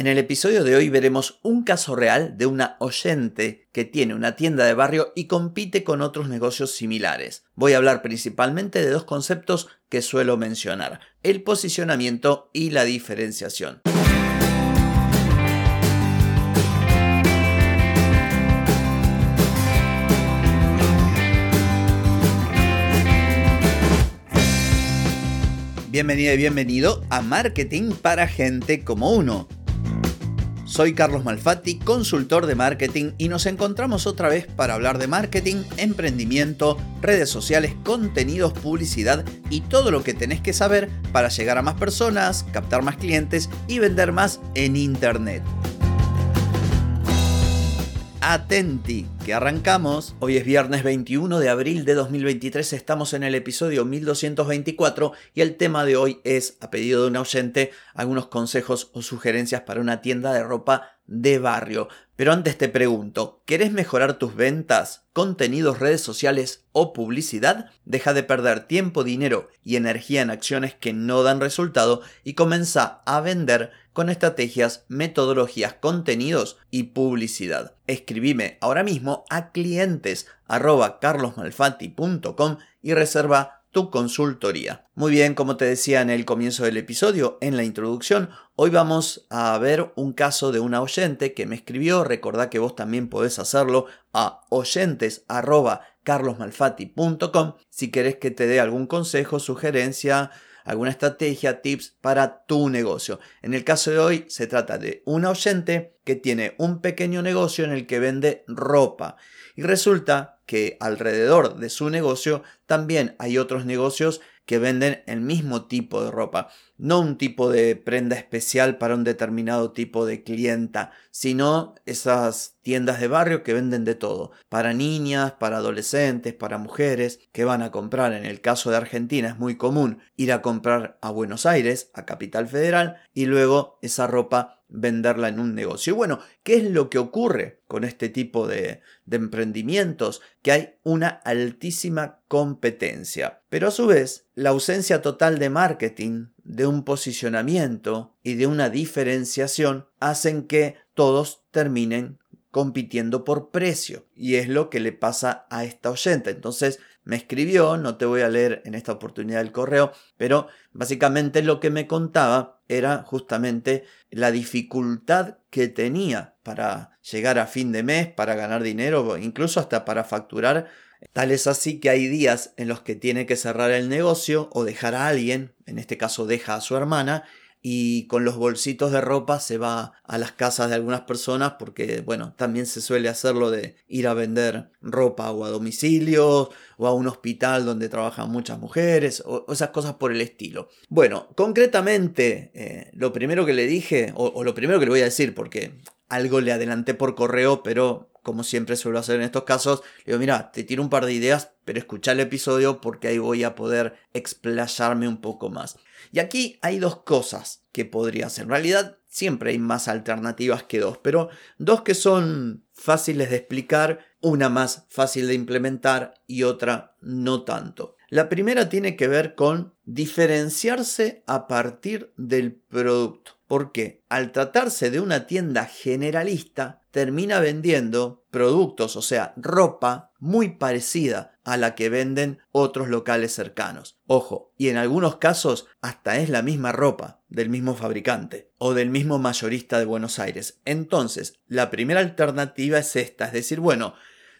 En el episodio de hoy veremos un caso real de una oyente que tiene una tienda de barrio y compite con otros negocios similares. Voy a hablar principalmente de dos conceptos que suelo mencionar, el posicionamiento y la diferenciación. Bienvenida y bienvenido a Marketing para Gente como Uno soy Carlos Malfatti, consultor de marketing y nos encontramos otra vez para hablar de marketing, emprendimiento, redes sociales, contenidos, publicidad y todo lo que tenés que saber para llegar a más personas, captar más clientes y vender más en Internet. Atenti, que arrancamos. Hoy es viernes 21 de abril de 2023, estamos en el episodio 1224 y el tema de hoy es, a pedido de un oyente, algunos consejos o sugerencias para una tienda de ropa de barrio. Pero antes te pregunto, ¿querés mejorar tus ventas, contenidos, redes sociales o publicidad? Deja de perder tiempo, dinero y energía en acciones que no dan resultado y comienza a vender con estrategias, metodologías, contenidos y publicidad. Escribime ahora mismo a clientes y reserva tu consultoría. Muy bien, como te decía en el comienzo del episodio, en la introducción, hoy vamos a ver un caso de una oyente que me escribió. Recordá que vos también podés hacerlo a oyentes si querés que te dé algún consejo, sugerencia, alguna estrategia, tips para tu negocio. En el caso de hoy se trata de un oyente que tiene un pequeño negocio en el que vende ropa y resulta que alrededor de su negocio también hay otros negocios que venden el mismo tipo de ropa, no un tipo de prenda especial para un determinado tipo de clienta, sino esas tiendas de barrio que venden de todo, para niñas, para adolescentes, para mujeres, que van a comprar, en el caso de Argentina es muy común ir a comprar a Buenos Aires, a Capital Federal, y luego esa ropa venderla en un negocio. Bueno, ¿qué es lo que ocurre con este tipo de, de, emprendimientos? Que hay una altísima competencia. Pero a su vez, la ausencia total de marketing, de un posicionamiento y de una diferenciación hacen que todos terminen compitiendo por precio. Y es lo que le pasa a esta oyente. Entonces me escribió, no te voy a leer en esta oportunidad el correo, pero básicamente lo que me contaba era justamente la dificultad que tenía para llegar a fin de mes, para ganar dinero, incluso hasta para facturar. Tal es así que hay días en los que tiene que cerrar el negocio o dejar a alguien, en este caso deja a su hermana, y con los bolsitos de ropa se va a las casas de algunas personas porque, bueno, también se suele hacerlo de ir a vender ropa o a domicilio o a un hospital donde trabajan muchas mujeres o, esas cosas por el estilo. Bueno, concretamente, eh, lo primero que le dije, o, o lo primero que le voy a decir, porque algo le adelanté por correo, pero como siempre suelo hacer en estos casos, le digo, mira, te tiro un par de ideas, pero escucha el episodio porque ahí voy a poder explayarme un poco más. Y aquí hay dos cosas que podría hacer. En realidad siempre hay más alternativas que dos, pero dos que son fáciles de explicar, una más fácil de implementar y otra no tanto. La primera tiene que ver con diferenciarse a partir del producto. Porque al tratarse de una tienda generalista, termina vendiendo productos, o sea, ropa muy parecida a la que venden otros locales cercanos. Ojo, y en algunos casos hasta es la misma ropa del mismo fabricante o del mismo mayorista de Buenos Aires. Entonces, la primera alternativa es esta, es decir, bueno,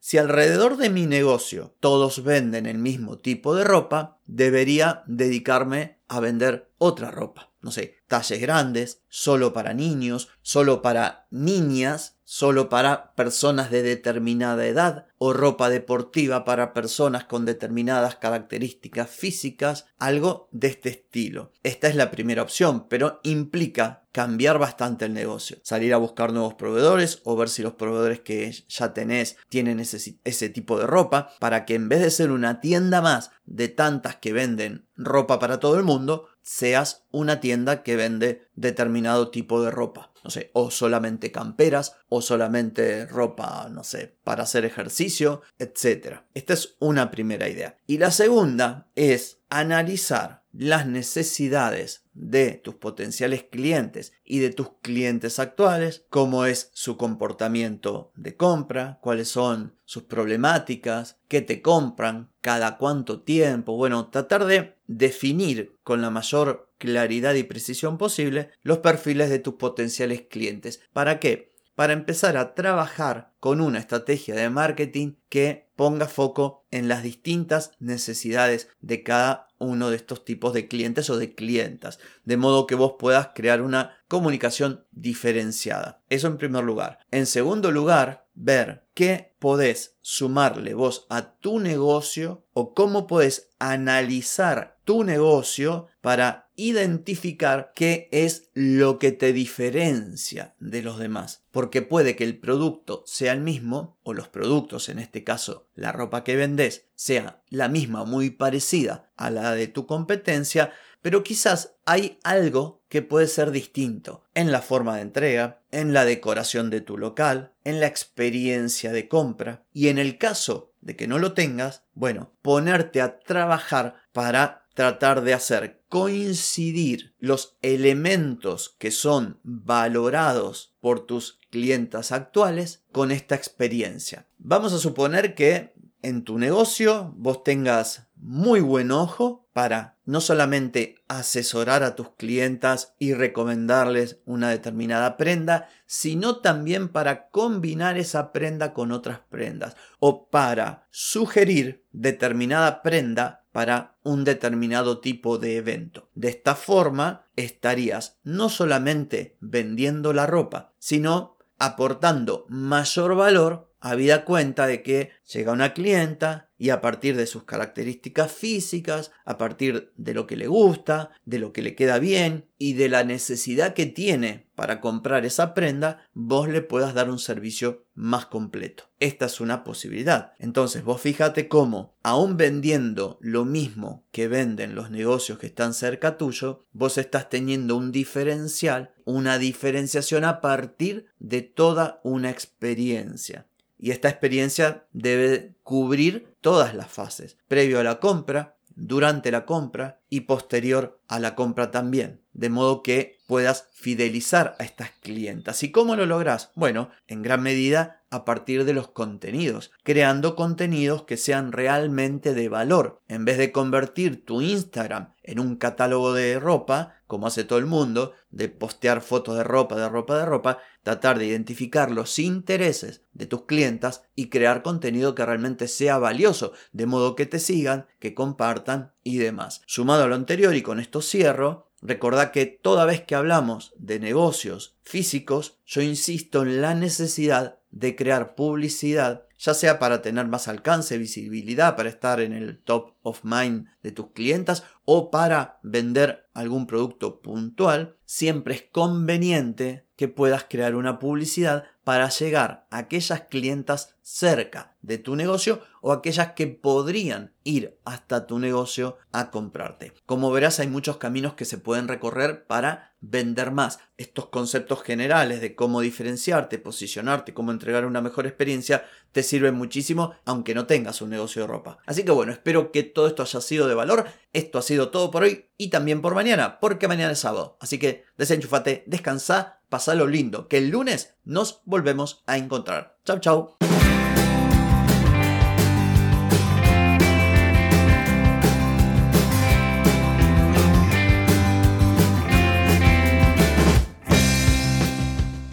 si alrededor de mi negocio todos venden el mismo tipo de ropa, debería dedicarme a vender otra ropa. No sé, talles grandes, solo para niños, solo para niñas, solo para personas de determinada edad o ropa deportiva para personas con determinadas características físicas, algo de este estilo. Esta es la primera opción, pero implica cambiar bastante el negocio, salir a buscar nuevos proveedores o ver si los proveedores que ya tenés tienen ese, ese tipo de ropa para que en vez de ser una tienda más de tantas que venden ropa para todo el mundo, seas una tienda que vende determinado tipo de ropa. No sé, o solamente camperas, o solamente ropa, no sé, para hacer ejercicio, etc. Esta es una primera idea. Y la segunda es analizar las necesidades de tus potenciales clientes y de tus clientes actuales, cómo es su comportamiento de compra, cuáles son sus problemáticas, qué te compran, cada cuánto tiempo. Bueno, tratar de definir con la mayor claridad y precisión posible los perfiles de tus potenciales clientes. ¿Para qué? Para empezar a trabajar con una estrategia de marketing que ponga foco en las distintas necesidades de cada uno de estos tipos de clientes o de clientas, de modo que vos puedas crear una comunicación diferenciada. Eso en primer lugar. En segundo lugar, ver qué podés sumarle vos a tu negocio o cómo podés analizar tu negocio para identificar qué es lo que te diferencia de los demás. Porque puede que el producto sea el mismo, o los productos, en este caso la ropa que vendes, sea la misma muy parecida a la de tu competencia, pero quizás hay algo que puede ser distinto en la forma de entrega, en la decoración de tu local, en la experiencia de compra y en el caso de que no lo tengas, bueno, ponerte a trabajar para tratar de hacer coincidir los elementos que son valorados por tus clientas actuales con esta experiencia. Vamos a suponer que en tu negocio vos tengas muy buen ojo para no solamente asesorar a tus clientas y recomendarles una determinada prenda, sino también para combinar esa prenda con otras prendas o para sugerir determinada prenda para un determinado tipo de evento. De esta forma estarías no solamente vendiendo la ropa, sino aportando mayor valor habida cuenta de que llega una clienta y a partir de sus características físicas, a partir de lo que le gusta, de lo que le queda bien y de la necesidad que tiene para comprar esa prenda, vos le puedas dar un servicio más completo. Esta es una posibilidad. Entonces vos fíjate cómo, aún vendiendo lo mismo que venden los negocios que están cerca tuyo, vos estás teniendo un diferencial, una diferenciación a partir de toda una experiencia y esta experiencia debe cubrir todas las fases, previo a la compra, durante la compra y posterior a la compra también, de modo que puedas fidelizar a estas clientas. ¿Y cómo lo logras? Bueno, en gran medida a partir de los contenidos, creando contenidos que sean realmente de valor. En vez de convertir tu Instagram en un catálogo de ropa, como hace todo el mundo, de postear fotos de ropa, de ropa, de ropa, tratar de identificar los intereses de tus clientas y crear contenido que realmente sea valioso, de modo que te sigan, que compartan y demás. Sumado a lo anterior y con esto cierro, Recordá que toda vez que hablamos de negocios físicos, yo insisto en la necesidad de crear publicidad, ya sea para tener más alcance, visibilidad, para estar en el top of mind de tus clientas o para vender algún producto puntual, siempre es conveniente que puedas crear una publicidad para llegar a aquellas clientas cerca de tu negocio o aquellas que podrían ir hasta tu negocio a comprarte. Como verás hay muchos caminos que se pueden recorrer para vender más. Estos conceptos generales de cómo diferenciarte, posicionarte, cómo entregar una mejor experiencia te sirven muchísimo aunque no tengas un negocio de ropa. Así que bueno, espero que todo esto haya sido de valor. Esto ha sido todo por hoy y también por mañana, porque mañana es sábado. Así que desenchufate, descansa pasalo lindo, que el lunes nos volvemos a encontrar. Chau, chau.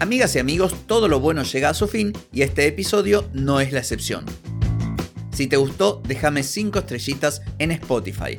Amigas y amigos, todo lo bueno llega a su fin y este episodio no es la excepción. Si te gustó, déjame 5 estrellitas en Spotify.